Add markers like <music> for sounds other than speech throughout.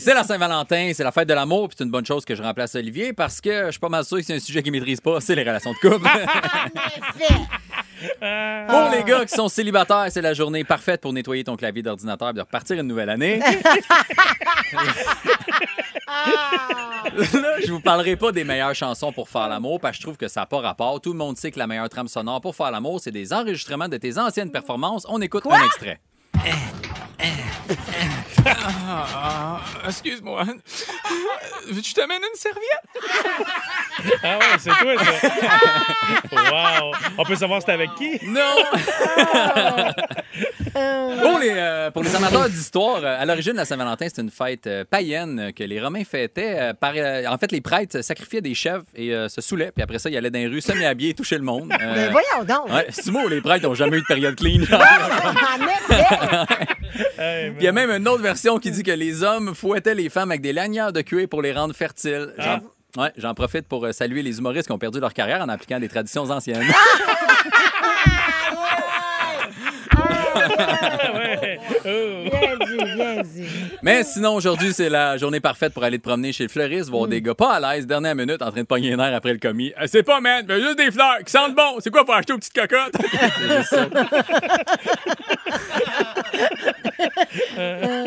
c'est la Saint-Valentin, c'est la fête de l'amour, puis c'est une bonne chose que je remplace Olivier parce que je suis pas mal sûr que c'est un sujet qu'il maîtrise pas, c'est les relations de couple. <laughs> pour les gars qui sont célibataires, c'est la journée parfaite pour nettoyer ton clavier d'ordinateur et de repartir une nouvelle année. <laughs> Là, je vous parlerai pas des meilleures chansons pour faire l'amour parce que je trouve que ça n'a pas rapport. Tout le monde sait que la meilleure trame sonore pour faire l'amour, c'est des enregistrements de tes anciennes performances. On écoute un extrait. Excuse-moi. Tu t'amènes une serviette? Ah ouais, c'est toi, ça. wow. On peut savoir c'était avec qui? Non! <laughs> pour, les, euh, pour les amateurs d'histoire, euh, à l'origine, la Saint-Valentin, c'est une fête euh, païenne que les Romains fêtaient. par, en fait, les prêtres sacrifiaaient des chèvres et euh, se saoulaient, puis après ça, ils allaient dans les rues semi-habillés et toucher le monde. Euh, Ben voyons donc! ouais, c'est mot, les prêtres n'ont jamais eu de période clean. <laughs> Il y a même une autre version qui dit que les hommes fouettaient les femmes avec des lanières de cuir pour les rendre fertiles. J'en ouais, j'en profite pour saluer les humoristes qui ont perdu leur carrière en appliquant des traditions anciennes. <laughs> ouais. Oh. Bien dit, bien dit. Mais sinon, aujourd'hui, c'est la journée parfaite pour aller te promener chez le fleuriste, voir des gars pas à l'aise, dernière minute, en train de pogner un air après le commis. Euh, c'est pas, man, mais juste des fleurs qui sentent bon. C'est quoi pour acheter aux petites cocottes? <laughs> C'est juste ça.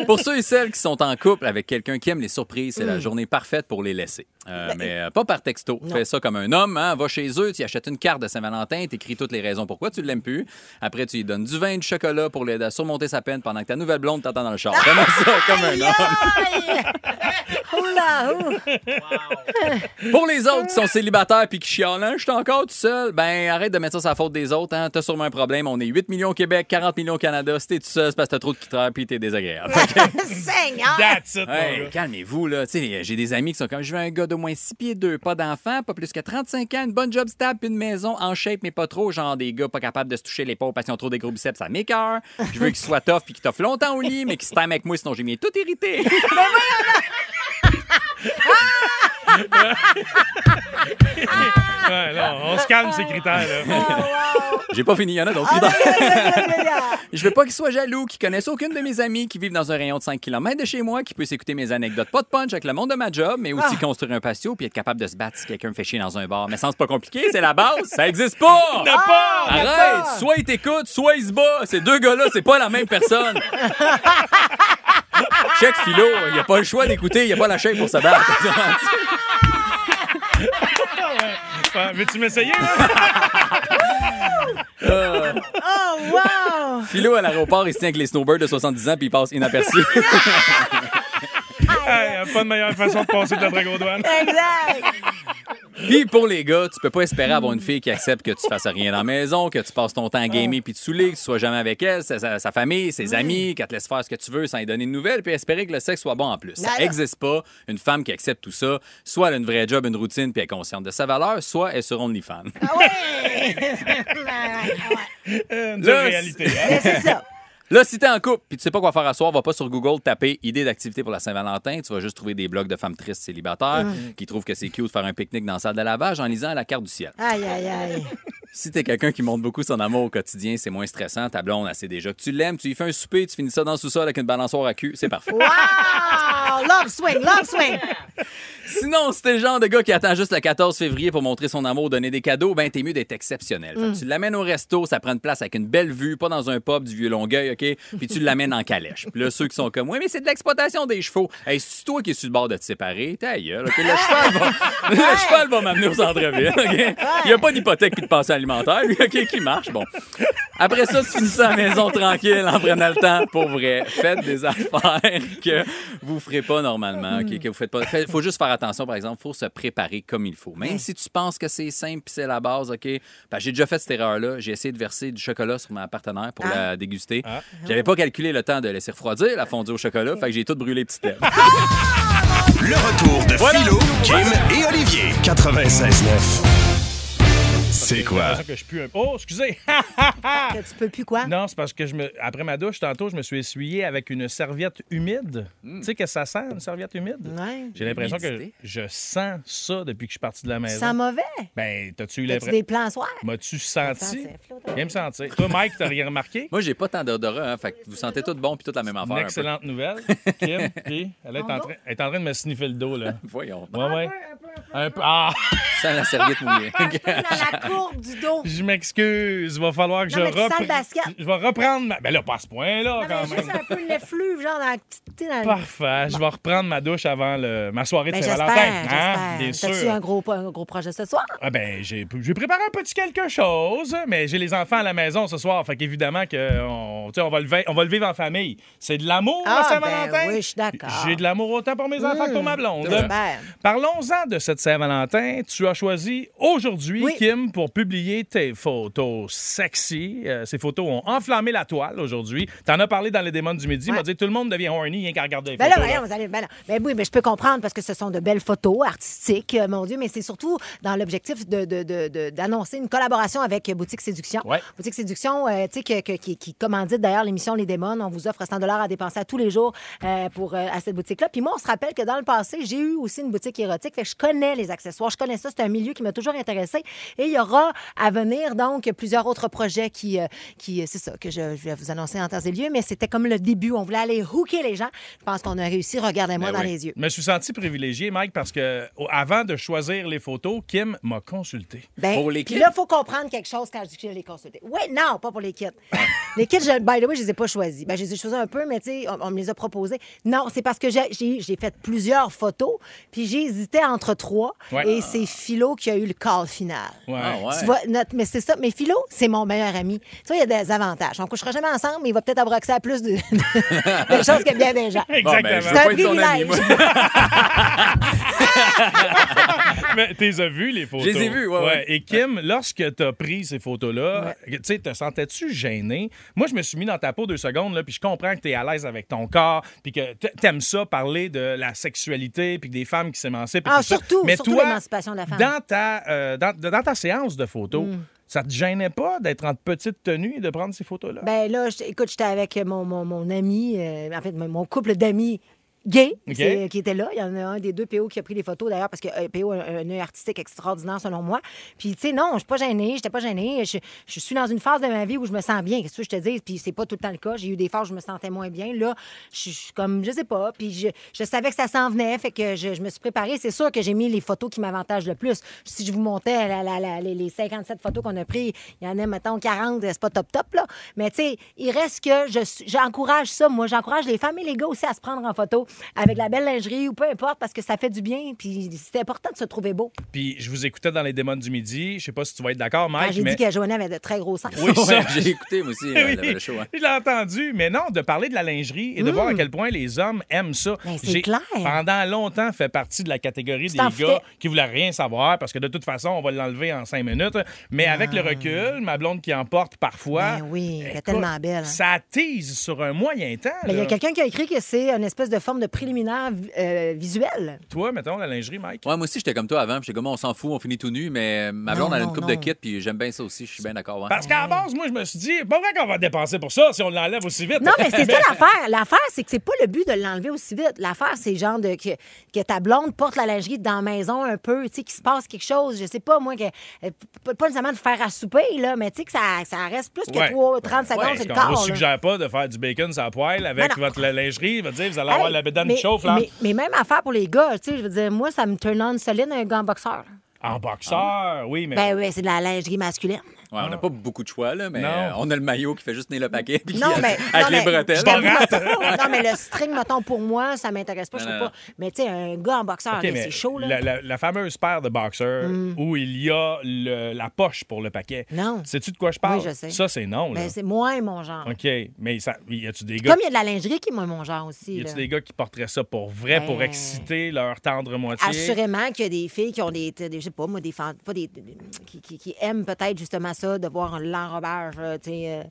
pour ceux et celles qui sont en couple avec quelqu'un qui aime les surprises, c'est la journée parfaite pour les laisser. Euh, mais euh, pas par texto. Fais ça comme un homme, hein? va chez eux, tu achètes une carte de Saint-Valentin, t'écris toutes les raisons pourquoi tu l'aimes plus. Après, tu lui donnes du vin, du chocolat pour l'aider à surmonter sa peine pendant que ta nouvelle blonde t'attend dans le char. Vraiment ça, <laughs> comme un homme. <laughs> Pour les autres qui sont célibataires puis qui chialent, Hein, je suis encore tout seul, ben arrête de mettre ça sur la faute des autres. Hein. T'as sûrement un problème. On est 8 millions au Québec, 40 millions au Canada. Si t'es tout seul, c'est parce que t'as trop de critères puis t'es désagréable. <laughs> Seigneur! That's it, Hey, calmez-vous, là. Tu sais, j'ai des amis qui sont comme, je veux un gars d'au moins 6 pieds 2, pas d'enfant, pas plus que 35 ans, une bonne job stable, puis une maison en shape, mais pas trop. Genre des gars pas capables de se toucher les pauvres parce qu'ils ont trop des gros biceps, ça m'écœure. Je veux qu'ils soient tough puis qu'ils t'offrent longtemps au lit, mais qu'ils se t'aiment avec moi, sinon j'ai mis tout irrité. <laughs> <laughs> Ouais, on se calme ces critères. Là. j'ai pas fini, il y en a d'autres. <laughs> Je veux pas qu'ils soient jaloux, qu'ils connaissent aucune de mes amies qui vivent dans un rayon de 5 km de chez moi, qui puissent écouter mes anecdotes pas de punch avec le monde de ma job, mais aussi construire un patio puis être capable de se battre si quelqu'un me fait chier dans un bar. Mais sans c'est pas compliqué, c'est la base, ça existe pas! pas! Arrête! Soit il t'écoute, soit il se bat. Ces deux gars-là, c'est pas la même personne. <laughs> Check philo, il a pas le choix d'écouter, il a pas la chaîne pour se battre. <laughs> Ouais, Veux-tu m'essayer? là? <laughs> Oh, wow! philo à l'aéroport, il se tient avec les snowbirds de 70 ans puis il passe inaperçu. <laughs> Hey, y a pas de meilleure façon de passer de la dragon-douane. Exact! Puis pour les gars, tu peux pas espérer avoir une fille qui accepte que tu fasses rien dans la maison, que tu passes ton temps à gamer puis te saouler, que tu sois jamais avec elle, sa, sa- sa famille, ses amis, qu'elle te laisse faire ce que tu veux sans lui donner de nouvelles, puis espérer que le sexe soit bon en plus. Ça Voilà. existe pas une femme qui accepte tout ça. Soit elle a une vraie job, une routine, puis elle est consciente de sa valeur, soit elle est sur OnlyFans. Ah ouais! <laughs> Une dure Là, réalité. Mais c'est ça. Là, si t'es en couple puis tu sais pas quoi faire à soir, va pas sur Google taper idée d'activité pour la Saint-Valentin. Tu vas juste trouver des blogs de femmes tristes célibataires qui trouvent que c'est cute de faire un pique-nique dans la salle de lavage en lisant la carte du ciel. Aïe, aïe, aïe. Si t'es quelqu'un qui montre beaucoup son amour au quotidien, c'est moins stressant. Ta blonde, elle sait déjà que tu l'aimes. Tu lui fais un souper, tu finis ça dans le sous-sol avec une balançoire à cul. C'est parfait. Wow! Love swing, love swing! Sinon, si t'es le genre de gars qui attend juste le 14 février pour montrer son amour, donner des cadeaux, ben t'es mieux d'être exceptionnel. Fait que tu l'amènes au resto, ça prend une place avec une belle vue, pas dans un pub du vieux Longueuil, OK? Puis tu l'amènes en calèche. Puis là, ceux qui sont comme, oui, mais c'est de l'exploitation des chevaux. Hey, c'est toi qui es sur le bord de te séparer, ta gueule, OK? Le cheval va, <laughs> le cheval va m'amener au centre-ville, OK? Il n'y a pas d'hypothèque puis de pensée alimentaire, lui, OK, qui marche, bon. Après ça, tu finis ça à la maison tranquille en prenant le temps pour vrai. Faites des affaires que vous ferez pas normalement, ok, que vous faites pas. Il faut juste faire attention, par exemple, faut se préparer comme il faut. Même si tu penses que c'est simple c'est la base, ok. Ben, j'ai déjà fait cette erreur-là. J'ai essayé de verser du chocolat sur ma partenaire pour Ah. la déguster. J'avais pas calculé le temps de laisser refroidir la fondue au chocolat, fait que j'ai tout brûlé petites lèvres. Le retour de Philo, Kim et Olivier. 96.9. C'est quoi? l'impression que je pue un- Oh, excusez! Que tu peux plus quoi? <laughs> non, c'est parce que je me... après ma douche, tantôt, je me suis essuyé avec une serviette humide. Tu sais que ça sent, une serviette humide? Ouais. J'ai l'impression que je sens ça depuis que je suis parti de la maison. sens mauvais? Ben, t'as-tu eu l'impression? des plans soirs? M'as-tu senti? Viens me sentir. Toi, Mike, t'as rien remarqué? <laughs> Moi, j'ai pas tant d'odorat, hein, fait que vous sentez tout bon puis toute la même Une affaire. un peu. excellente nouvelle. <laughs> Kim, puis elle est, en train, elle est en train de me sniffer le dos, là. Voyons. Ouais, ouais. Un peu. Ah! Sans la serviette mouillée. Un peu dans la courbe du dos. Je m'excuse. Il va falloir que Non, je mais tu sens le repre- basket. Je vais reprendre ma. Ben là, pas à ce point-là, Non, mais quand juste même. un peu l'effluve, genre dans la petite... dans Parfait. Je vais reprendre ma douche avant le... ma soirée de Ben, Saint-Valentin. Hein? Bien sûr. un gros, un gros projet ce soir? Ah ben, j'ai préparé un petit quelque chose, mais j'ai les enfants à la maison ce soir. Fait qu'évidemment que on, tu sais, on, va le vi- on va le vivre en famille. C'est de l'amour, Ah, la Saint-Valentin? ben oui, je suis d'accord. J'ai de l'amour autant pour mes enfants que pour ma blonde. Parlons-en de cette Saint-Valentin. Tu as choisi aujourd'hui, Oui. Kim, pour publier tes photos sexy. Euh, ces photos ont enflammé la toile aujourd'hui. T'en as parlé dans les démons du midi. Ouais. m'a dit tout le monde devient horny rien qu'à regarder les Ben là, photos. là. voyons, vous allez- ben là. Ben oui, mais je peux comprendre parce que ce sont de belles photos artistiques, euh, mon Dieu, mais c'est surtout dans l'objectif de- de- de- de- d'annoncer une collaboration avec Boutique Séduction. Ouais. Boutique Séduction, euh, tu sais, que- que- qui, qui commandite d'ailleurs l'émission Les Démons. On vous offre 100 à dépenser à tous les jours pour, à cette boutique-là. Puis moi, on se rappelle que dans le passé, j'ai eu aussi une boutique érotique. Fait je connais les accessoires, je connais ça. C'est un milieu qui m'a toujours intéressé. Et il y aura à venir donc plusieurs autres projets qui, euh, qui c'est ça, que je, je vais vous annoncer en temps et lieu. Mais c'était comme le début. On voulait aller hooker les gens. Je pense qu'on a réussi. Regardez-moi Ben dans oui. les yeux. Je me suis senti privilégié, Mike, parce que avant de choisir les photos, Kim m'a consulté. Ben, Pour les puis kits? là, il faut comprendre quelque chose quand je dis que je les consulter. Oui, non, pas pour <laughs> les kits. les kits, je, by the way, je les ai pas choisis. Ben, je les ai choisis un peu, mais tu sais, on, on me les a proposés. Non, c'est parce que j'ai- fait plusieurs photos, puis j'ai hésité entre trois, Ouais. et c'est Philo qui a eu le call final. Ouais. Ah ouais. Tu vois, notre- mais c'est ça. Mais Philo, c'est mon meilleur ami. Tu vois, il y a des avantages. On couchera jamais ensemble, mais il va peut-être abroxer à plus de, <laughs> de <laughs> choses que bien des gens. Bon, ben, Exactement. C'est un privilège. <laughs> Mais t'es as vu les photos? Je les ai vues, ouais, ouais. Et Kim, lorsque t'as pris ces photos-là, tu sais, te sentais-tu gêné? Moi, je me suis mis dans ta peau deux secondes, là, puis je comprends que t'es à l'aise avec ton corps, puis que t'aimes ça, parler de la sexualité, puis des femmes qui s'émancipent. Ah, tout ça. surtout, Mais surtout toi, l'émancipation de la femme. Dans ta, euh, dans, dans ta séance de photos, Mm. ça te gênait pas d'être en petite tenue et de prendre ces photos-là? Ben là, écoute, j'étais avec mon, mon, mon ami, euh, en fait, mon couple d'amis c'est- qui était là. Il y en a un des deux PO qui a pris les photos, d'ailleurs, parce que euh, PO a un, un œil artistique extraordinaire, selon moi. Puis, tu sais, non, je suis pas gênée, j'étais pas gênée. Je, je suis dans une phase de ma vie où je me sens bien, qu'est-ce que je te dis? Puis, c'est pas tout le temps le cas. J'ai eu des phases où je me sentais moins bien. Là, je suis comme, je sais pas. Puis, je, je savais que ça s'en venait, fait que je, je me suis préparée. C'est sûr que j'ai mis les photos qui m'avantagent le plus. Si je vous montais la- la- la- les, les 57 photos qu'on a prises, il y en a, mettons, 40, c'est pas top top, là. Mais, tu sais, il reste que j'encourage ça. Moi, j'encourage les femmes et les gars aussi à se prendre en photo avec la belle lingerie ou peu importe parce que ça fait du bien. Puis, c'est important de se trouver beau. Puis je vous écoutais dans les démons du midi. Je sais pas si tu vas être d'accord, Quand Mike, j'ai mais... dit que Joanna avait de très gros seins. Oui, <laughs> ça. J'ai écouté, moi aussi, <laughs> euh, Oui, le, show. hein. Je l'ai entendu, mais non, de parler de la lingerie et de voir à quel point les hommes aiment ça. Mm. Ben, c'est J'ai, clair. Pendant longtemps, fait partie de la catégorie des gars foutais. qui voulaient rien savoir parce que de toute façon, on va l'enlever en cinq minutes. Mais avec le recul, ma blonde qui en porte parfois. Ah. Ben oui, elle est tellement belle, hein. Ça tease sur un moyen temps. Mais il y a quelqu'un qui a écrit que c'est une espèce de forme de préliminaire euh, visuel. Toi, mettons, la lingerie, Mike? Ouais, moi aussi, j'étais comme toi avant. puis J'étais comme, on s'en fout, on finit tout nu. Mais ma Non, blonde, elle a une coupe de kit, puis j'aime bien ça aussi. Je suis bien d'accord. Parce qu'à la base, moi, je me suis dit, pas vrai qu'on va dépenser pour ça si on l'enlève aussi vite. Non, mais c'est <laughs> ça l'affaire. L'affaire, c'est que c'est pas le but de l'enlever aussi vite. L'affaire, c'est genre de que, que ta blonde porte la lingerie dans la maison un peu, tu sais, qu'il se passe quelque chose. Je sais pas, moi, que, euh, pas nécessairement de faire à souper, là, mais tu sais, que ça, ça reste plus que Ouais. 3, 30 secondes, Ouais, c'est le corps. suggère pas de faire du bacon sur la poêle avec votre lingerie. Il va dire, vous allez avoir Hey, la mais, chauffe, là. mais, mais même affaire pour les gars, tu sais, je veux dire, moi, ça me turn on solide un gant boxeur. En boxeur, oui, mais. Ben oui, c'est de la lingerie masculine. Ouais, on n'a pas beaucoup de choix, là, mais Non. euh, on a le maillot qui fait juste tenir le paquet. Puis Non, mais- avec non, les mais- bretelles. non, mais le string, mettons, pour moi, ça m'intéresse pas. Je Non, sais non, pas. Mais tu sais, un gars en boxeur, c'est chaud, là. Mm. La, la- la fameuse paire de boxers où il y a le- la poche pour le paquet. Non. Sais-tu de quoi je parle? Oui, je sais. Ça, c'est non. Ben, c'est moins mon genre. OK. Mais ça, y a-tu des gars, Comme il y a de la lingerie qui est moins mon genre aussi. y a-tu des gars qui porteraient ça pour vrai, pour Ben, exciter leur tendre moitié? Assurément qu'il y a des filles qui ont des, des- je sais pas, moi, des, pas des- qui, qui- qui aiment peut-être justement ça, de voir l'enrobage, euh, tu sais, euh,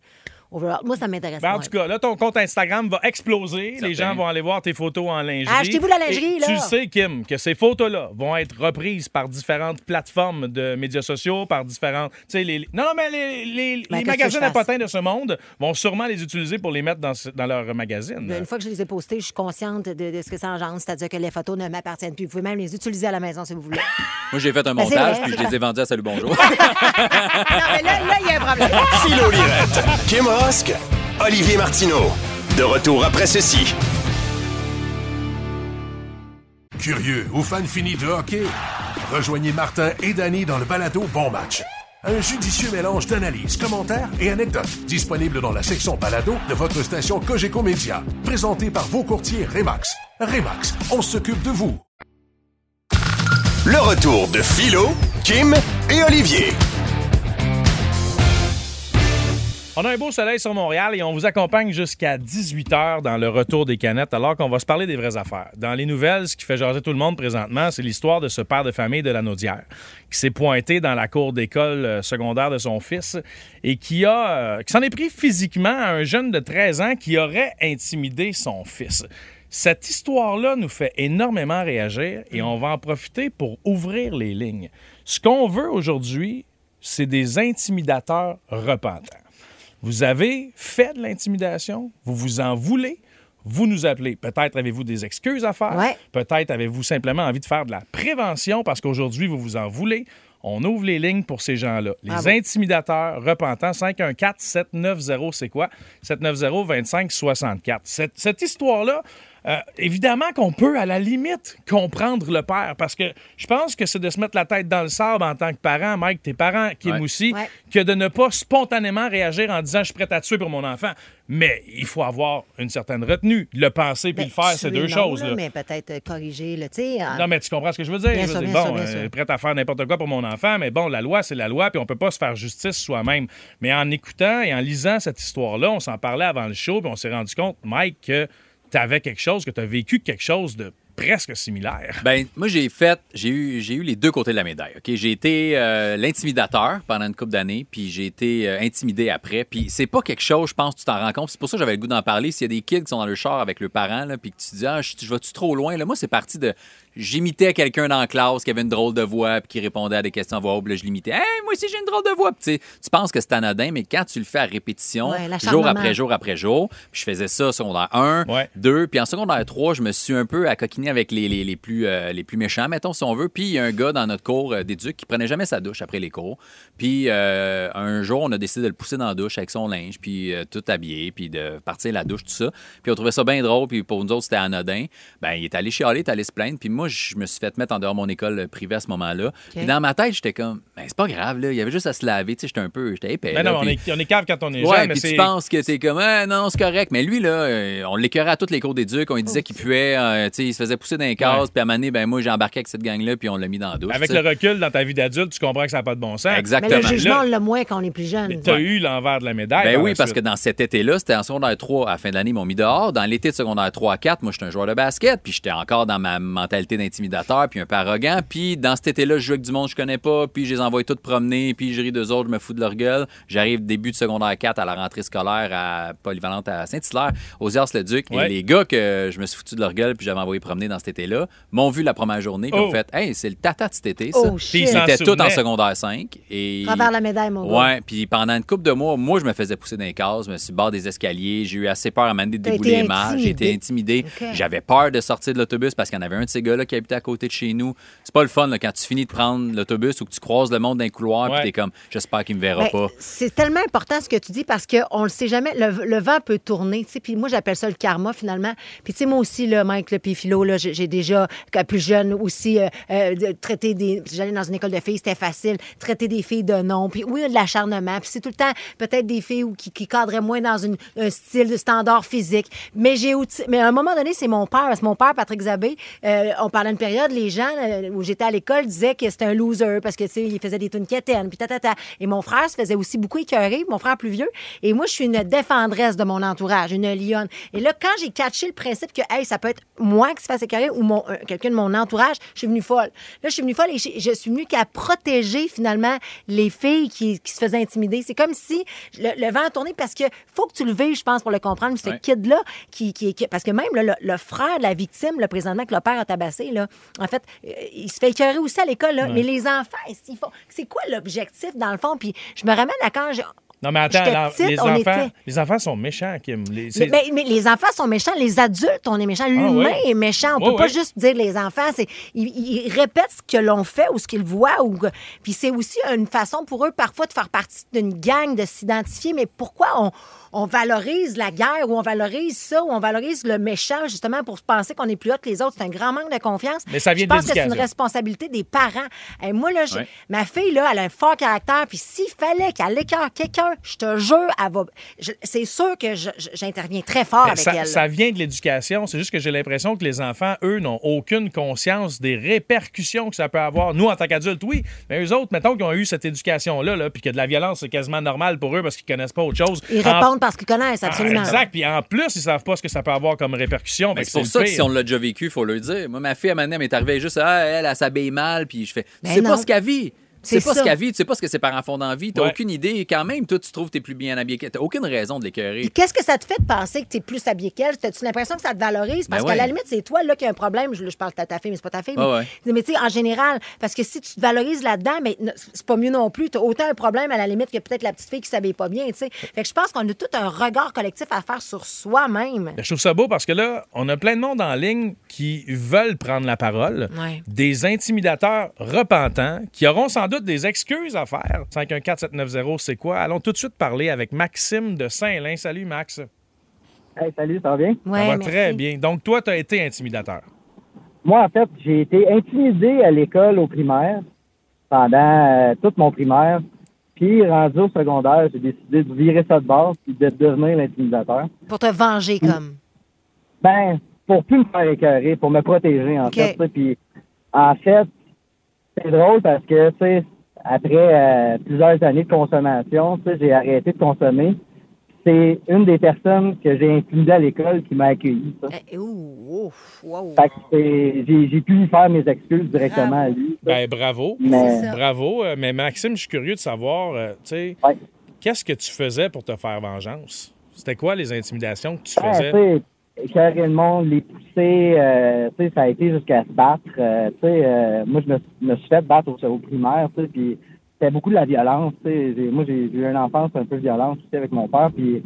overall. Moi, ça m'intéresse Ben, en tout cas, là, ton compte Instagram va exploser. Les gens vont aller voir tes photos en lingerie. Achetez-vous la lingerie, Et là. Tu sais, Kim, que ces photos-là vont être reprises par différentes plateformes de médias sociaux, par différentes. Tu sais, les... Non, non, mais les, les- Ben, les magazines à potins de ce monde vont sûrement les utiliser pour les mettre dans, ce- dans leur magazine. Ben, Une fois que je les ai postés, je suis consciente de, de ce que ça engendre, c'est-à-dire que les photos ne m'appartiennent plus. Vous pouvez même les utiliser à la maison si vous voulez. <laughs> Moi, j'ai fait un Ben, montage, vrai, puis je les ai vendus à Salut Bonjour. <laughs> non, mais là, là, il y a un problème. Philo Lirette, Kim Olivier Martineau. De retour après ceci. Curieux ou fan fini de hockey? Rejoignez Martin et Danny dans le balado Bon Match. Un judicieux mélange d'analyses, commentaires et anecdotes disponible dans la section balado de votre station Cogeco Média. Présenté par vos courtiers Remax. Remax, on s'occupe de vous. Le retour de Philo, Kim et Olivier. On a un beau soleil sur Montréal et on vous accompagne jusqu'à 18h dans le retour des canettes alors qu'on va se parler des vraies affaires. Dans les nouvelles, ce qui fait jaser tout le monde présentement, c'est l'histoire de ce père de famille de la Naudière qui s'est pointé dans la cour d'école euh, secondaire de son fils et qui a euh, qui s'en est pris physiquement à un jeune de 13 ans qui aurait intimidé son fils. Cette histoire-là nous fait énormément réagir et on va en profiter pour ouvrir les lignes. Ce qu'on veut aujourd'hui, c'est des intimidateurs repentants. Vous avez fait de l'intimidation, vous vous en voulez, vous nous appelez. Peut-être avez-vous des excuses à faire, Ouais. peut-être avez-vous simplement envie de faire de la prévention parce qu'aujourd'hui, vous vous en voulez. On ouvre les lignes pour ces gens-là. Les Bravo. intimidateurs repentants, 514-790, c'est quoi? 790-2564. Cette, cette histoire-là, euh, évidemment qu'on peut, à la limite, comprendre le père, parce que je pense que c'est de se mettre la tête dans le sable en tant que parent, Mike, tes parents, Kim Ouais. aussi, Ouais. que de ne pas spontanément réagir en disant « je suis prêt à tuer pour mon enfant ». Mais il faut avoir une certaine retenue. Le penser puis Ben, le faire, c'est deux non, choses. là, là. Mais peut-être euh, corriger, tu sais. en- Non, mais tu comprends ce que je veux dire? Bien Je sûr, veux bien dire, sûr, bon, bien euh, prêt à faire n'importe quoi pour mon enfant, mais bon, la loi, c'est la loi, puis on peut pas se faire justice soi-même. Mais en écoutant et en lisant cette histoire-là, on s'en parlait avant le show, puis on s'est rendu compte, Mike, que tu avais quelque chose, que tu as vécu quelque chose de presque similaire. Ben, moi, j'ai fait, j'ai eu, j'ai eu les deux côtés de la médaille. Ok, j'ai été euh, l'intimidateur pendant une couple d'années, puis j'ai été euh, intimidé après. Puis c'est pas quelque chose, je pense, tu t'en rends compte. C'est pour ça que j'avais le goût d'en parler. S'il y a des kids qui sont dans le char avec leurs parents, là, puis que tu te dis, ah, je, je vais-tu trop loin? Là, moi, c'est parti de, j'imitais quelqu'un dans la classe qui avait une drôle de voix, puis qui répondait à des questions à voix haute, puis là, je l'imitais. Hey, moi aussi, j'ai une drôle de voix. Puis tu penses que c'est anodin, mais quand tu le fais à répétition, Ouais, jour après jour après jour, puis je faisais ça secondaire 1, Ouais. 2, puis en secondaire 3, je me suis un peu accoquiné avec les, les, les plus, euh, les plus méchants, mettons, si on veut. Puis il y a un gars dans notre cours euh, d'éduc qui prenait jamais sa douche après les cours. Puis euh, un jour, on a décidé de le pousser dans la douche avec son linge, puis euh, tout habillé, puis de partir la douche, tout ça. Puis on trouvait ça bien drôle, puis pour nous autres, c'était anodin. Ben, il est allé chialer, il est allé se plaindre, puis moi, je me suis fait mettre en dehors de mon école privée à ce moment-là. Puis dans ma tête, j'étais comme, ben, c'est pas grave, là, il y avait juste à se laver, tu sais, j'étais un peu, j'étais épais. Ben là, non, on puis- est, on est cave quand on est Ouais, jeune, mais puis tu penses que t'es comme, ah, non, c'est correct. Mais lui, là, on l'écœurait à toutes les cours d'éduc. On lui disait qu'il puait, euh, tu sais, il se faisait pousser dans les cases. Puis à un moment donné, ben, moi, j'ai embarqué avec cette gang-là, puis on l'a mis dans la douche. Avec le recul dans ta vie d'adulte, tu comprends que ça n'a pas de bon sens. Mais Exactement. le jugement, on l'a moins quand on est plus jeune. Tu as eu l'envers de la médaille. Ben oui, parce que dans cet été-là, c'était en secondaire 3, à la fin de l'année, ils m'ont mis dehors. Dans l'été de secondaire 3 à 4, moi, j'étais un joueur de basket, puis j'étais encore dans ma mentalité d'intimidateur, puis un peu arrogant. Puis dans cet été-là, je joue avec du monde que je connais pas, puis je les envoie tous promener, puis je ris d'eux autres, je me fous de leur gueule. J'arrive début de secondaire 4 à la rentrée scolaire à Polyvalente à Saint-Hilaire, aux le duc Ouais. Et les gars que je me suis foutu de leur gueule, puis j'avais envoyé promener dans cet été-là, m'ont vu la première journée, puis Oh. ont fait Hey, c'est le tata de cet été, ça. Oh, Puis shit. ils étaient tous en secondaire 5. Et... Travers la médaille, mon gars. Ouais, puis pendant une couple de mois, moi, je me faisais pousser dans les cases, je me suis barre des escaliers, j'ai eu assez peur à m'amener de débouler les marches, j'ai été intimidé. J'avais peur de sortir de l'autobus parce qu'il y en avait un de ces gars-là qui habitait à côté de chez nous. C'est pas le fun là, quand tu finis de prendre l'autobus ou que tu croises le monde dans les couloirs, Ouais. puis t'es comme, j'espère qu'il me verra Ben, pas. C'est tellement important ce que tu dis parce qu'on le sait jamais. Le, le vent peut tourner, tu sais. Puis moi, j'appelle ça le karma finalement. Puis tu sais, moi aussi, là, Mike, là, puis Philo, là, j'ai déjà, plus jeune aussi, euh, euh, traiter des. J'allais dans une école de filles, c'était facile. Traiter des filles de nom. Puis oui, il y a de l'acharnement. Puis c'est tout le temps peut-être des filles qui, qui cadraient moins dans un style de standard physique. Mais j'ai Mais à un moment donné, c'est mon père. Parce que mon père, Patrick Zabé, euh, on parlait d'une période, les gens euh, où j'étais à l'école disaient que c'était un loser parce que, il faisait des tunes puis tatata. Et mon frère se faisait aussi beaucoup écœurer, mon frère plus vieux. Et moi, je suis une défendresse de mon entourage, une lionne. Et là, quand j'ai catché le principe que, hey, ça peut être moi qui se fasse ou mon, euh, quelqu'un de mon entourage, je suis venue folle. Là, je suis venue folle et je, je suis venue qu'à protéger, finalement, les filles qui, qui se faisaient intimider. C'est comme si le, le vent a tourné parce que faut que tu le vives, je pense, pour le comprendre. Ce Ouais. kid-là, qui, qui, qui- parce que même là, le, le frère de la victime, le présentement, que le père a tabassé, là, en fait, euh, il se fait écœurer aussi à l'école. là. Mais les enfants, font- c'est quoi l'objectif, dans le fond? Puis je me ramène à quand j'ai- Non, mais attends, petite, les, enfants, était- les enfants sont méchants, Kim. Les- Mais, c'est- mais- mais les enfants sont méchants, les adultes, on est méchants. L'humain oui. est méchant. On Oui, peut pas juste dire les enfants. Ils, ils répètent ce que l'on fait ou ce qu'ils voient. Ou, puis c'est aussi une façon pour eux parfois de faire partie d'une gang, de s'identifier. Mais pourquoi on, on valorise la guerre ou on valorise ça ou on valorise le méchant justement pour se penser qu'on est plus haut que les autres? C'est un grand manque de confiance. Mais ça vient Je pense que c'est une responsabilité des parents. Et moi, là, j'ai- Ouais. ma fille, là, elle a un fort caractère. Puis s'il fallait qu'elle écœure quelqu'un, je te jure, elle va. c'est sûr que j'interviens très fort Ben, avec ça, elle. ça vient de l'éducation. C'est juste que j'ai l'impression que les enfants, eux, n'ont aucune conscience des répercussions que ça peut avoir. Nous, en tant qu'adultes, oui. Mais eux autres, mettons qu'ils ont eu cette éducation-là, là, puis que de la violence, c'est quasiment normal pour eux parce qu'ils connaissent pas autre chose. Ils En- répondent parce qu'ils connaissent, Ah, absolument. exact. Puis en plus, ils savent pas ce que ça peut avoir comme répercussion. Mais Fait c'est pour ça que si on l'a déjà vécu, il faut le dire. Moi, ma fille, à un moment donné, elle m'est arrivée juste, ah, elle, elle, s'habille mal, puis je fais, tu Ben pas ce qu'elle vit. Tu sais C'est pas ça. ce qu'elle vit, tu sais pas ce que ses parents font dans la vie, t'as Ouais. aucune idée. Quand même, toi, tu trouves que t'es plus bien habillé qu'elle. T'as aucune raison de l'écœurer. Qu'est-ce que ça te fait de penser que tu es plus habillé qu'elle? As-tu l'impression que ça te valorise? Parce Ben qu'à la ouais. limite, c'est toi là qui as un problème. Je, je parle de ta fille, mais c'est pas ta fille. Ah mais mais tu sais, en général, parce que si tu te valorises là-dedans, mais n- c'est pas mieux non plus. Tu as autant un problème à la limite que peut-être la petite fille qui s'habille pas bien. tu sais. Fait que je pense qu'on a tout un regard collectif à faire sur soi-même. Je trouve ça beau parce que là, on a plein de monde en ligne qui veulent prendre la parole. Ouais. Des intimidateurs repentants qui auront sans doute des excuses à faire. 514-790, c'est quoi? Allons tout de suite parler avec Maxime de Saint-Lin. Salut, Max. Hey, salut, ça va bien? Ouais, ça va merci. très bien. Donc, toi, tu as été intimidateur. Moi, en fait, j'ai été intimidé à l'école au primaire pendant euh, toute mon primaire. Puis, rendu au secondaire, j'ai décidé de virer ça de base puis de devenir l'intimidateur. Pour te venger comme. Ben, pour plus me faire écœurer, pour me protéger, en fait. Puis, en fait, c'est drôle parce que, tu sais, après euh, plusieurs années de consommation, tu sais, j'ai arrêté de consommer. C'est une des personnes que j'ai intimidées à l'école qui m'a accueilli. ça. Eh, ouh, ouf, wow. Fait que j'ai j'ai pu lui faire mes excuses directement à lui. ça. Ben, bravo. Mais-. Bravo. Euh, Mais Maxime, je suis curieux de savoir, euh, tu sais, Ouais. qu'est-ce que tu faisais pour te faire vengeance? C'était quoi les intimidations que tu Ah, faisais? Sais, monde, les pousser, euh, tu sais, ça a été jusqu'à se battre. euh, tu sais, euh, moi, je me, me suis fait battre au, au primaire, tu sais, puis c'était beaucoup de la violence, tu sais. Moi, j'ai eu une enfance un peu violente aussi avec mon père, puis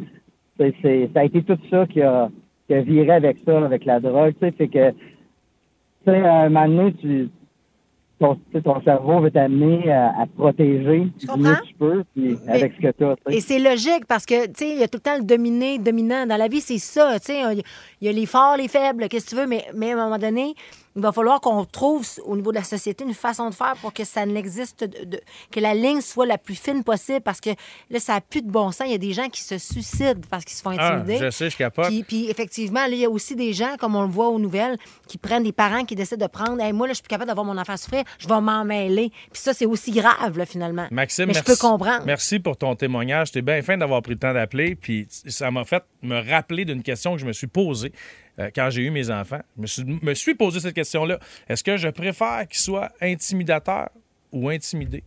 tu sais, c'est- ça a été tout ça qui a, qui a viré avec ça, avec la drogue, tu sais, fait que, tu sais, un moment donné, tu, ton, ton cerveau veut t'amener à, à te protéger du mieux que tu peux, puis avec ce que tu as. Et c'est logique parce que, tu sais, il y a tout le temps le dominé, dominant. Dans la vie, c'est ça, tu sais. Il y a les forts, les faibles, qu'est-ce que tu veux, mais, mais à un moment donné, il va falloir qu'on trouve au niveau de la société une façon de faire pour que ça n'existe, que la ligne soit la plus fine possible parce que là, ça n'a plus de bon sens. Il y a des gens qui se suicident parce qu'ils se font Ah, intimider. je sais, je capote. Puis, puis effectivement, là, il y a aussi des gens, comme on le voit aux nouvelles, qui prennent des parents qui décident de prendre Hey, moi, là, je suis plus capable d'avoir mon enfant souffrir, je vais m'en mêler. Puis ça, c'est aussi grave, là, finalement. Maxime, Mais merci, je peux comprendre. Merci pour ton témoignage. T'es bien fin d'avoir pris le temps d'appeler. Puis ça m'a fait me rappeler d'une question que je me suis posée euh, quand j'ai eu mes enfants. Je me suis, me suis posé cette question-là. Est-ce que je préfère qu'ils soient intimidateurs ou intimidés?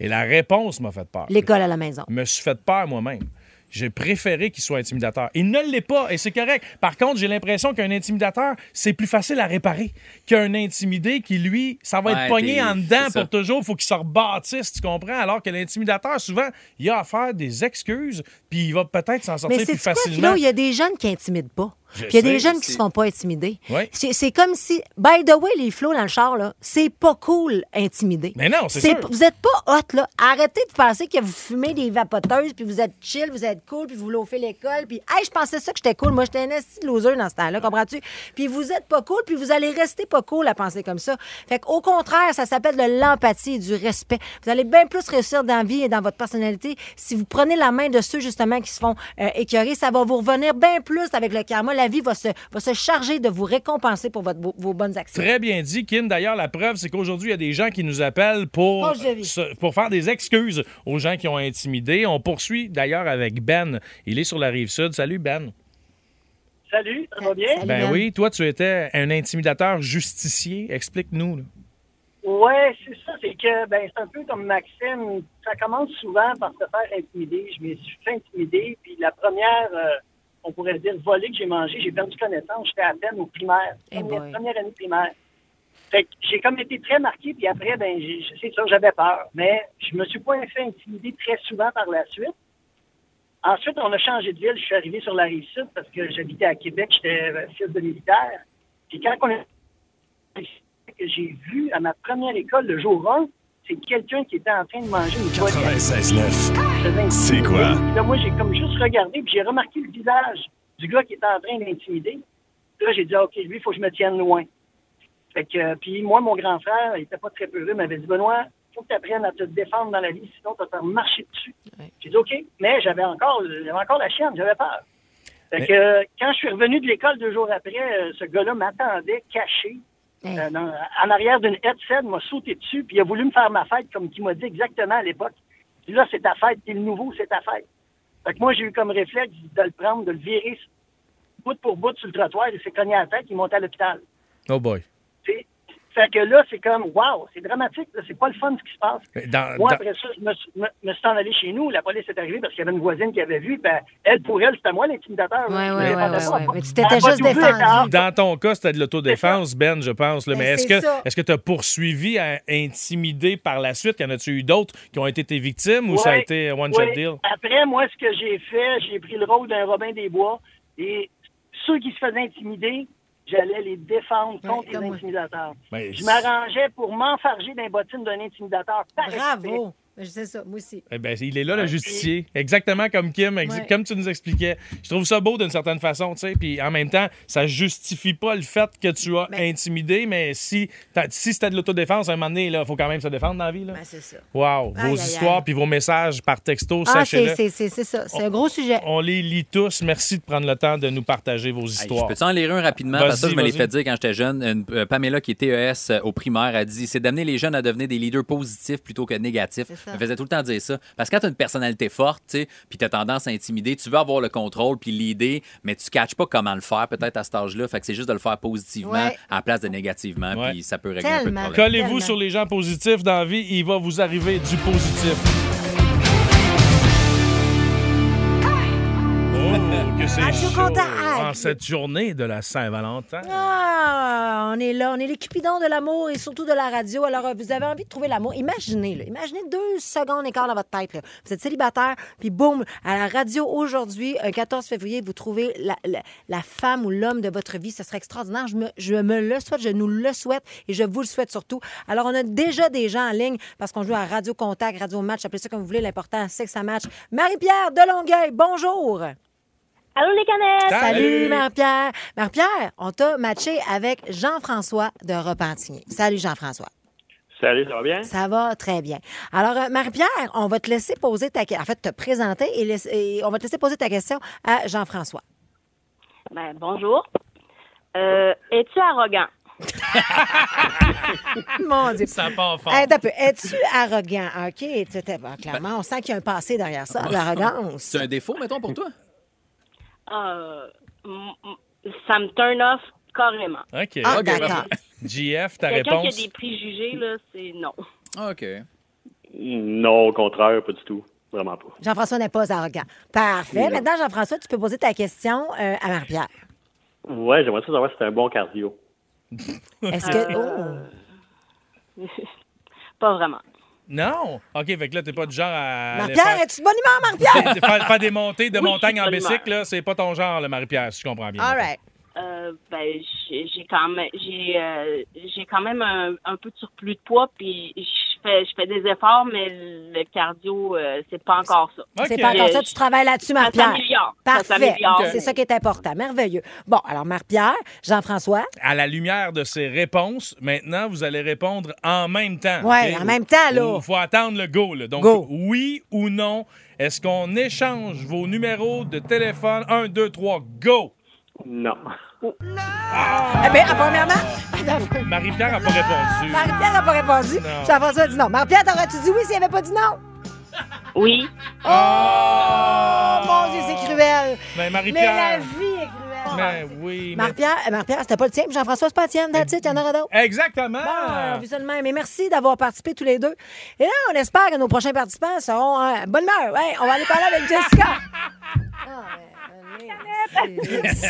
Et la réponse m'a fait peur. L'école à la maison. Je me suis fait peur moi-même. J'ai préféré qu'il soit intimidateur. Il ne l'est pas, et c'est correct. Par contre, j'ai l'impression qu'un intimidateur, c'est plus facile à réparer qu'un intimidé qui, lui, ça va Ouais, être pogné en dedans pour toujours. Il faut qu'il se rebâtisse, tu comprends? Alors que l'intimidateur, souvent, il a à faire des excuses, puis il va peut-être s'en sortir Mais c'est plus quoi, facilement. Philo, il y a des jeunes qui intimident pas. Puis il y a des jeunes qui se font pas intimider. Oui. C'est comme si, by the way, les flots dans le char, là, c'est pas cool intimider. Mais non, c'est C'est- sûr. Vous êtes pas hot, là. Arrêtez de penser que vous fumez des vapoteuses, puis vous êtes chill, vous êtes cool, puis vous loafez l'école, puis hey, je pensais ça que j'étais cool. Moi, j'étais un esti de loser dans ce temps-là, comprends-tu? Puis vous êtes pas cool, puis vous allez rester pas cool à penser comme ça. Fait qu'au contraire, ça s'appelle de l'empathie et du respect. Vous allez bien plus réussir dans la vie et dans votre personnalité si vous prenez la main de ceux, justement, qui se font euh, écœurer. Ça va vous revenir bien plus avec le karma. La vie va se, va se charger de vous récompenser pour votre, vos, vos bonnes actions. Très bien dit, Kim. D'ailleurs, la preuve, c'est qu'aujourd'hui, il y a des gens qui nous appellent pour, se- pour faire des excuses aux gens qui ont intimidé. On poursuit d'ailleurs avec Ben. Il est sur la rive sud. Salut, Ben. Salut, ça va bien? Salut, Ben Ben. oui, toi, tu étais un intimidateur justicier. Explique-nous. là. Ouais, c'est ça. C'est que, ben, c'est un peu comme Maxime. Ça commence souvent par se faire intimider. Je me suis fait intimider. Puis la première, euh, on pourrait dire, volée que j'ai mangée, j'ai perdu connaissance. J'étais à peine au primaire. Eh première, année primaire. Fait que j'ai comme été très marqué. Puis après, ben, j'ai- c'est ça, j'avais peur. Mais je me suis pas fait intimider très souvent par la suite. Ensuite, on a changé de ville. Je suis arrivé sur la rive sud parce que j'habitais à Québec. J'étais euh, fils de militaire. Puis quand on est que j'ai vu à ma première école le jour 1, c'est quelqu'un qui était en train de manger une volée. 96.9. C'est quoi? Puis Là, moi, j'ai comme juste regardé, puis j'ai remarqué le visage du gars qui était en train d'intimider. Puis Là, j'ai dit, OK, lui, il faut que je me tienne loin. Fait que, euh, puis moi, mon grand frère, il était pas très peureux, il m'avait dit, Benoît, faut que tu apprennes à te défendre dans la vie, sinon tu vas te faire marcher dessus. Ouais. J'ai dit, OK, mais j'avais encore, j'avais encore la chienne, j'avais peur. Fait Mais- que, euh, quand je suis revenu de l'école deux jours après, euh, ce gars-là m'attendait caché euh, dans- en arrière d'une headset, m'a sauté dessus, puis il a voulu me faire ma fête, comme il m'a dit exactement à l'époque. Puis là, c'est ta fête, t'es le nouveau, c'est ta fête. Fait que moi, j'ai eu comme réflexe de le prendre, de le virer bout pour bout sur le trottoir, il s'est cogné à la tête, il est monté à l'hôpital. Oh boy. Fait que là, c'est comme, wow, c'est dramatique, là, c'est pas le fun ce qui se passe. Dans- Moi, dans- après ça, je me, suis- me, me suis en allé chez nous. La police est arrivée parce qu'il y avait une voisine qui avait vu. Ben, elle, pour elle, c'était moi l'intimidateur. Ouais, pas. ouais. Mais tu t'étais juste défendu. Dans ton cas, c'était de l'autodéfense, Ben, je pense. là. Mais Ben, est-ce que est-ce que tu as poursuivi à intimider par la suite? Y en a-tu eu d'autres qui ont été tes victimes ou ça a été one shot ouais. deal? Après, moi, ce que j'ai fait, j'ai pris le rôle d'un Robin des Bois. Et ceux qui se faisaient intimider, j'allais les défendre Ouais, contre les intimidateurs. Ben, Je m'arrangeais pour m'enfarger d'un bottine d'un intimidateur. par. Bravo. Sais ça, moi aussi. Eh ben, il est là, le justicier. Exactement comme Kim, ex- Ouais. comme tu nous expliquais. Je trouve ça beau d'une certaine façon, tu sais. Puis en même temps, ça justifie pas le fait que tu as Ben- intimidé, mais si, si c'était de l'autodéfense, à un moment donné, il faut quand même se défendre dans la vie. Là. Ben, c'est ça. Wow. Aïe, Vos aïe, histoires puis vos messages par texto, Ah, c'est sachez-le. c'est- ça. C'est un gros sujet. On les lit tous. Merci de prendre le temps de nous partager vos histoires. je peux en lire un rapidement? Parce que je me l'ai fait dire quand j'étais jeune. Une, euh, Pamela, qui est TES euh, au primaire, a dit c'est d'amener les jeunes à devenir des leaders positifs plutôt que négatifs. Ça. Elle me faisait tout le temps dire ça. Parce que quand tu as une personnalité forte, tu sais, puis tu as tendance à intimider, tu veux avoir le contrôle puis l'idée, mais tu ne catches pas comment le faire peut-être à cet âge-là. Fait que c'est juste de le faire positivement Ouais. à la place de négativement, puis ça peut régler un peu le problème. Collez-vous sur les gens positifs dans la vie, il va vous arriver du positif. C'est Radio chaud Contact. en cette journée de la Saint-Valentin. Ah, on est là, on est les cupidons de l'amour et surtout de la radio. Alors, euh, vous avez envie de trouver l'amour. Imaginez, là, imaginez deux secondes et quart dans votre tête. là. Vous êtes célibataire, puis boum, à la radio aujourd'hui, un 14 février, vous trouvez la, la- la femme ou l'homme de votre vie. Ce serait extraordinaire. Je me, je me le souhaite, je nous le souhaite et je vous le souhaite surtout. Alors, on a déjà des gens en ligne parce qu'on joue à Radio Contact, Radio Match, appelez ça comme vous voulez. L'important, c'est que ça match. Marie-Pierre de Longueuil, bonjour. Allô les canettes! Salut, Marie-Pierre. Marie-Pierre, on t'a matché avec Jean-François de Repentigny. Salut, Jean-François. Salut, ça va bien? Ça va très bien. Alors, euh, Marie-Pierre, on va te laisser poser ta question. En fait, te présenter et, on va te laisser poser ta question à Jean-François. Ben, bonjour. Euh, Es-tu arrogant? <laughs> Mon Dieu. Ça part fort. Hey, attends un peu. Es-tu arrogant? OK. Bon, clairement, on sent qu'il y a un passé derrière ça, l'arrogance. C'est un défaut, mettons, pour toi? Euh, ça me turn off carrément. OK. Ah, d'accord. <laughs> JF, ta Quelqu'un qui a des préjugés, là, c'est non. OK. Non, au contraire, pas du tout. Vraiment pas. Jean-François n'est pas arrogant. Parfait. Maintenant, Jean-François, tu peux poser ta question euh, à Marie-Pierre. Ouais, j'aimerais ça savoir si c'était un bon cardio. Est-ce que. Oh! <laughs> Pas vraiment. Non. OK, fait que là, t'es pas du genre à. Marie-Pierre, es-tu de bonne humeur, Marie-Pierre? <laughs> faire, faire des montées de Oui, montagne en bicycle, là, c'est pas ton genre, le Marie-Pierre, si je comprends bien. All right. Euh, ben, j'ai quand même, j'ai, euh, j'ai quand même un, un peu de surplus de poids, puis je fais, je fais des efforts, mais le cardio, euh, c'est pas encore ça. C'est pas encore ça, tu travailles là-dessus. Ça Parfait. C'est ça qui est important. Merveilleux. Bon, alors, Marie-Pierre, Jean-François? À la lumière de ces réponses, maintenant, vous allez répondre en même temps. Ouais, OK? en même temps, là. Il faut attendre le go. là. Donc, Go. oui ou non, est-ce qu'on échange vos numéros de téléphone? 1, 2, 3, go! Non. Eh bien, premièrement, Marie-Pierre n'a pas répondu. Marie-Pierre n'a pas répondu. Non. Jean-François a dit non. Marie-Pierre, t'aurais-tu dit oui s'il avait pas dit non? Oui. Oh, mon Dieu, c'est cruel. Mais Mais la vie est cruelle. Mais oui, mais. Marie-Pierre, euh, Marie-Pierre, c'était pas le tien, Jean-François, c'est pas le tien. That's it, il y en aura d'autres. Exactement. Bon, on a vu ça de même. Mais merci d'avoir participé tous les deux. Et là, on espère que nos prochains participants seront euh, bonne humeur. Ouais, on va aller parler avec Jessica. <laughs>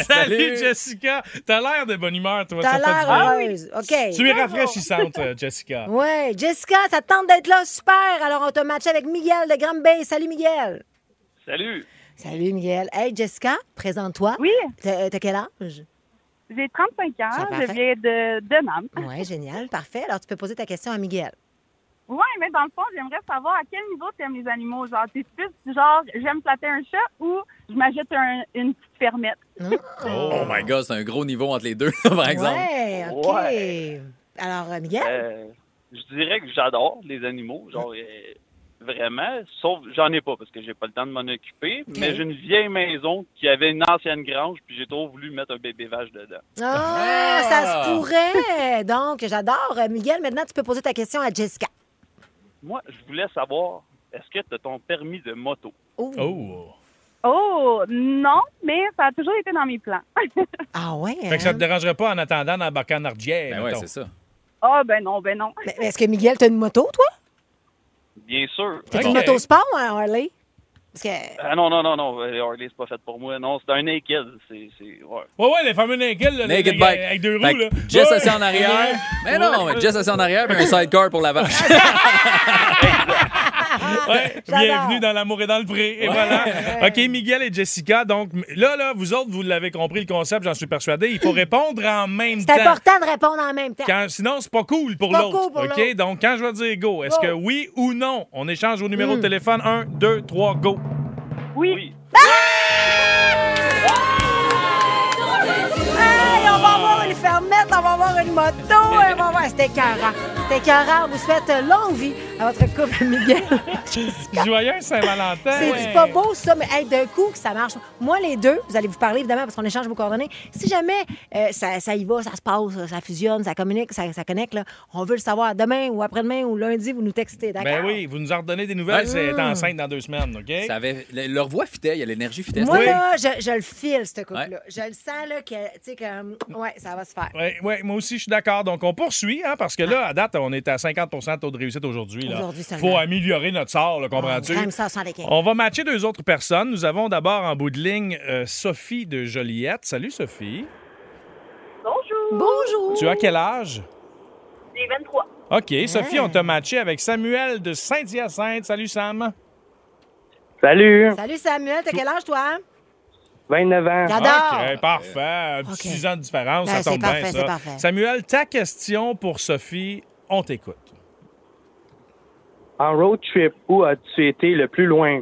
Salut, Jessica. T'as l'air de bonne humeur, toi. T'as l'air heureuse. OK. Tu es rafraîchissante, euh, Jessica. Ouais, Jessica, ça te tente d'être là? Super. Alors, on t'a matché avec Miguel de Grand Bay. Salut, Miguel. Salut. Salut, Miguel. Hey, Jessica, présente-toi. Oui. T'as t'as quel âge? J'ai 35 C'est ans, je viens de, de Nam. Oui, génial. Parfait. Alors, tu peux poser ta question à Miguel. Oui, mais dans le fond, j'aimerais savoir à quel niveau tu aimes les animaux. Genre, t'es plus du genre, j'aime flatter un chat ou je m'ajoute un- une petite fermette. <laughs> Oh my God, c'est un gros niveau entre les deux, <laughs> par exemple. Ouais, OK. Ouais. Alors, euh, Miguel? Euh, je dirais que j'adore les animaux, genre euh, vraiment, sauf j'en ai pas parce que j'ai pas le temps de m'en occuper, mais j'ai une vieille maison qui avait une ancienne grange puis j'ai trop voulu mettre un bébé vache dedans. Ah, ça se pourrait. Donc, j'adore. Euh, Miguel, maintenant, tu peux poser ta question à Jessica. Moi, je voulais savoir, est-ce que tu as ton permis de moto? Oh. Oh, non, mais ça a toujours été dans mes plans. <laughs> Ah ouais? Fait que ça te dérangerait pas en attendant d'embarquer en ardière. Ben ouais, c'est ça. Ah, ben non, ben non. Mais Est-ce que Miguel, t'as une moto, toi? Bien sûr. T'as une moto sport, hein, Harley? Parce que... Ah non, non, non, non, euh, Harley, c'est pas fait pour moi. Non, c'est un naked. C'est, c'est, ouais. Ouais, ouais, les fameux naked, là, Naked les- bike. avec deux roues. Fait là. Jess Ouais. assis en arrière. Mais non, mais Jess assis en arrière, puis un sidecar pour l'avant. <laughs> <laughs> Ouais, <laughs> bienvenue dans l'amour et dans le pré. Et voilà. OK, Miguel et Jessica. Donc, là, là, vous autres, vous l'avez compris, le concept, j'en suis persuadé. Il faut répondre en même temps. C'est important de répondre en même temps. Quand- sinon, c'est pas cool pour Pas l'autre. cool pour OK? Donc, quand je vais dire go, est-ce que oui ou non, on échange vos numéros Mm. de téléphone? 1, 2, 3, go. Oui. Hey, on va avoir une fermette, on va avoir une moto, <laughs> on va avoir... C'était écœurant. C'était écœurant. On vous souhaite euh, longue vie à votre couple, <laughs> Miguel. <laughs> Joyeux Saint-Valentin. C'est Ouais. pas beau, ça, mais hey, d'un coup, que ça marche. Moi, les deux, vous allez vous parler, évidemment, parce qu'on échange vos coordonnées. Si jamais euh, ça, ça y va, ça se passe, ça fusionne, ça communique, ça, ça connecte, là, on veut le savoir demain ou après-demain ou lundi, vous nous textez, d'accord? Ben oui, vous nous en redonnez des nouvelles. Ouais. C'est elle est Mm. enceinte dans deux semaines, OK? Ça avait, le- leur voix fitait, il y a l'énergie fitait. Moi, C'était- là, je, je le file, ce couple-là. Je le sens, là, que, tu sais, comme, ouais, ça va se faire. Oui, ouais, moi aussi, je suis d'accord. Donc, on poursuit, hein, parce que là, à date, on est à 50% de taux de réussite aujourd'hui. Aujourd'hui faut améliorer notre sort, là, comprends-tu? On va matcher deux autres personnes. Nous avons d'abord en bout de ligne euh, Sophie de Joliette. Salut, Sophie. Bonjour. Bonjour. Tu as quel âge? J'ai 23. OK. Sophie, on t'a matché avec Samuel de Saint-Hyacinthe. Salut, Sam. Salut. Salut, Samuel. T'as quel âge, toi? 29 ans. OK, parfait. Un petit OK. 6 ans de différence, Ben, ça tombe bien, ça. c'est parfait. Samuel, ta question pour Sophie, on t'écoute. En road trip, où as-tu été le plus loin?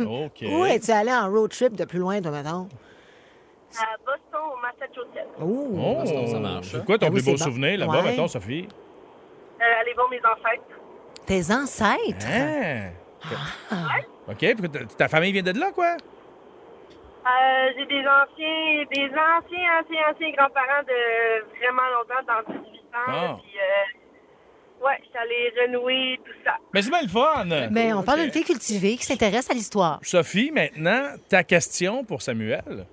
OK. Où es-tu allé en road trip de plus loin, toi, mettons? À Boston, au Massachusetts. Ouh. Oh, ça marche, ça. C'est quoi ton Ah oui, plus beau bon. souvenir? Là-bas, Ouais. mettons, Sophie? Euh, aller voir mes ancêtres. Tes ancêtres? Hein? OK, puis ta- ta famille vient de là, quoi? Euh, j'ai des anciens, des anciens, anciens, anciens grands-parents de vraiment longtemps, dans 18 ans. Ah. Puis, euh, ouais, je suis allée renouer tout ça. Mais c'est bien le fun! Mais Ben, on parle d'une fille cultivée qui s'intéresse à l'histoire. Sophie, maintenant, ta question pour Samuel.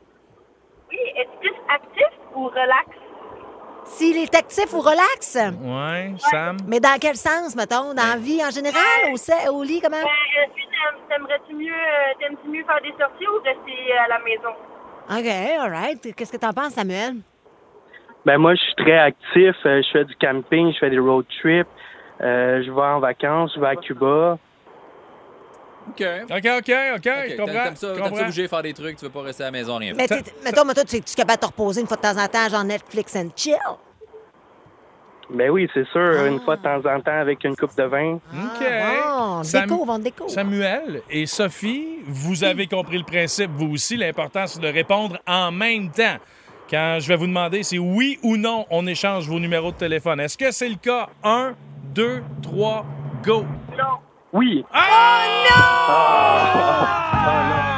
Oui, es-tu plus actif ou relax? S'il est actif ou relax? Ouais, Sam? Mais dans quel sens, mettons? Dans la vie en général? Au, se- au lit, comment? Ben, euh, t'aimes- t'aimerais-tu mieux, euh, t'aimes-tu mieux faire des sorties ou rester euh, à la maison? OK, all right. Qu'est-ce que t'en penses, Samuel? Ben moi, je suis très actif. Euh, Je fais du camping, je fais des road trips. Euh, je vais en vacances, je vais à Cuba. OK. OK, OK, OK. OK, je comprends. T'aimes ça, ça bouger, faire des trucs, tu veux pas rester à la maison, rien Mais mettons, mettons, tu es capable de te reposer une fois de temps en temps, genre Netflix and chill? Ben oui, c'est sûr, une fois de temps en temps avec une coupe de vin. OK. bon, Sam- déco, vente déco. Samuel et Sophie, vous avez compris le principe, vous aussi. L'important, c'est de répondre en même temps. Quand je vais vous demander si oui ou non on échange vos numéros de téléphone. Est-ce que c'est le cas? Un, deux, trois, go! Oui.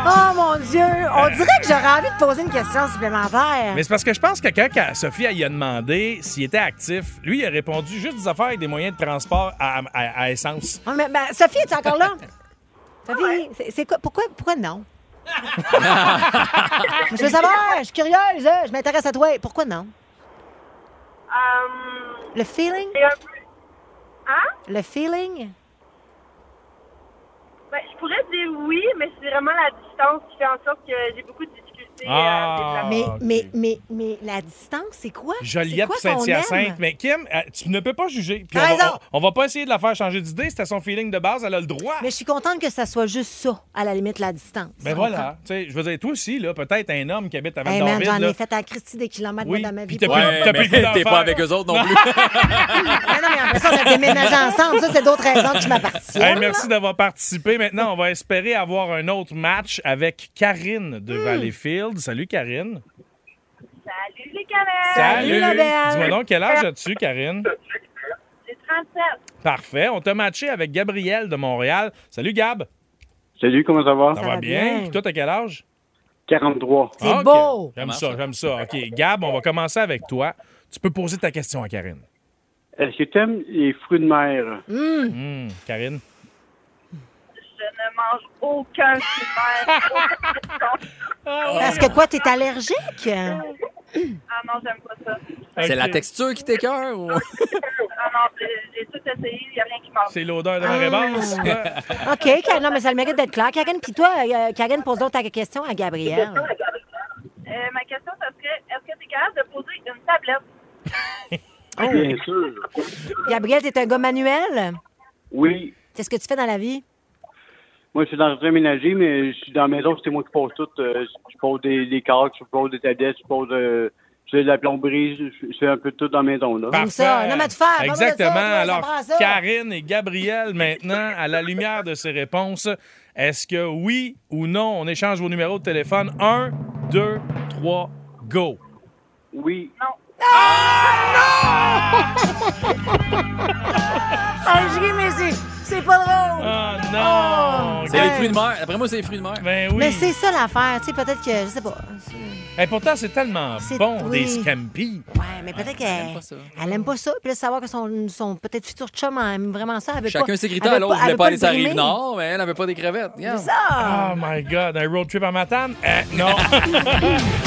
Oh mon Dieu! On dirait que j'aurais envie de poser une question supplémentaire. Mais c'est parce que je pense que quand Sophie elle, y a demandé s'il était actif, lui, il a répondu juste des affaires avec des moyens de transport à, à- à essence. Oh, mais, ben, Sophie, es encore là? <laughs> Sophie, c'est- c'est quoi? Pourquoi, pourquoi non? <laughs> je veux savoir, je suis curieuse, je m'intéresse à toi. Pourquoi non? Le feeling? Hein? Le feeling? Ben, je pourrais dire oui, mais c'est vraiment la distance qui fait en sorte que j'ai beaucoup de difficultés Ah, Mais, mais, mais, mais la distance, c'est quoi? Joliette Saint-Hyacinthe. Mais Kim, euh, tu ne peux pas juger. Puis on, va, raison. on, on va pas essayer de la faire changer d'idée. C'était son feeling de base. Elle a le droit. Mais je suis contente que ça soit juste ça, à la limite, la distance. Ben Tu voilà. Tu sais, je veux dire, toi aussi, là, peut-être un homme qui habite à comprends? Hey, j'en ai fait à Christie des kilomètres Oui, moi, dans ma vie. puis mais t'es pas avec eux autres non plus. <laughs> <laughs> Ah non, mais après ça, on a déménagé ensemble. Ça, c'est d'autres raisons qui m'appartiennent. Hey, merci d'avoir participé. Maintenant, on va espérer avoir un autre match avec Karine Hmm. de Valleyfield. Salut, Karine. Salut les canards! Dis-moi donc, quel âge as-tu, Karine? J'ai 37. Parfait. On t'a matché avec Gabriel de Montréal. Salut, Gab. Salut, comment ça va? Ça, va bien? Puis toi, t'as quel âge? 43. C'est Ah, beau! J'aime ça, j'aime ça. OK, Gab, on va commencer avec toi. Tu peux poser ta question à Karine. Est-ce que tu aimes les fruits de mer? Hum, Karine? Je ne mange aucun de mer. <laughs> Parce que quoi, t'es allergique? Ah non, j'aime pas ça. C'est la texture qui t'écœure ou... Ah non, j'ai tout essayé, il n'y a rien qui marche. C'est l'odeur de la Ah. réponse. <laughs> OK, non, mais ça le mérite d'être clair. Karine, puis toi, euh, Karine, pose donc ta question à Gabriel. Euh, ma question, ça serait, est-ce que tu es capable de poser une tablette? <laughs> Oh. Bien sûr. Gabriel, t'es un gars manuel? Oui. Qu'est-ce que tu fais dans la vie? Moi, je suis dans le jardin ménager, mais je suis dans la maison, c'est moi qui pose tout. Euh, je pose des, des je pose des tablettes, je pose euh, de la plomberie, je, fais un peu de tout dans la maison. Là. J'aime ça. Faire. Exactement. ça Alors, ça. Karine et Gabriel, maintenant, à la lumière de ces réponses, est-ce que oui ou non, on échange vos numéros de téléphone? Un, deux, trois, go. Oui. Ah, <laughs> je ris, mais c'est- pas drôle. Ah non! C'est les fruits de mer. Après moi, c'est les fruits de mer. Ben oui. Mais c'est ça l'affaire. Tu sais, peut-être que, je sais pas. Et pourtant, c'est tellement C'est- bon, oui. des scampi. Ouais, mais peut-être qu'elle elle aime pas ça. Puis là, savoir que son, son peut-être futur chum aime vraiment ça. Elle veut Chacun pas, ses elle critères. veut L'autre elle voulait veut pas aller le sur la rive nord, mais elle avait pas des crevettes. Regarde. C'est ça. Oh my God, un road trip à Matane? Eh, non. <laughs>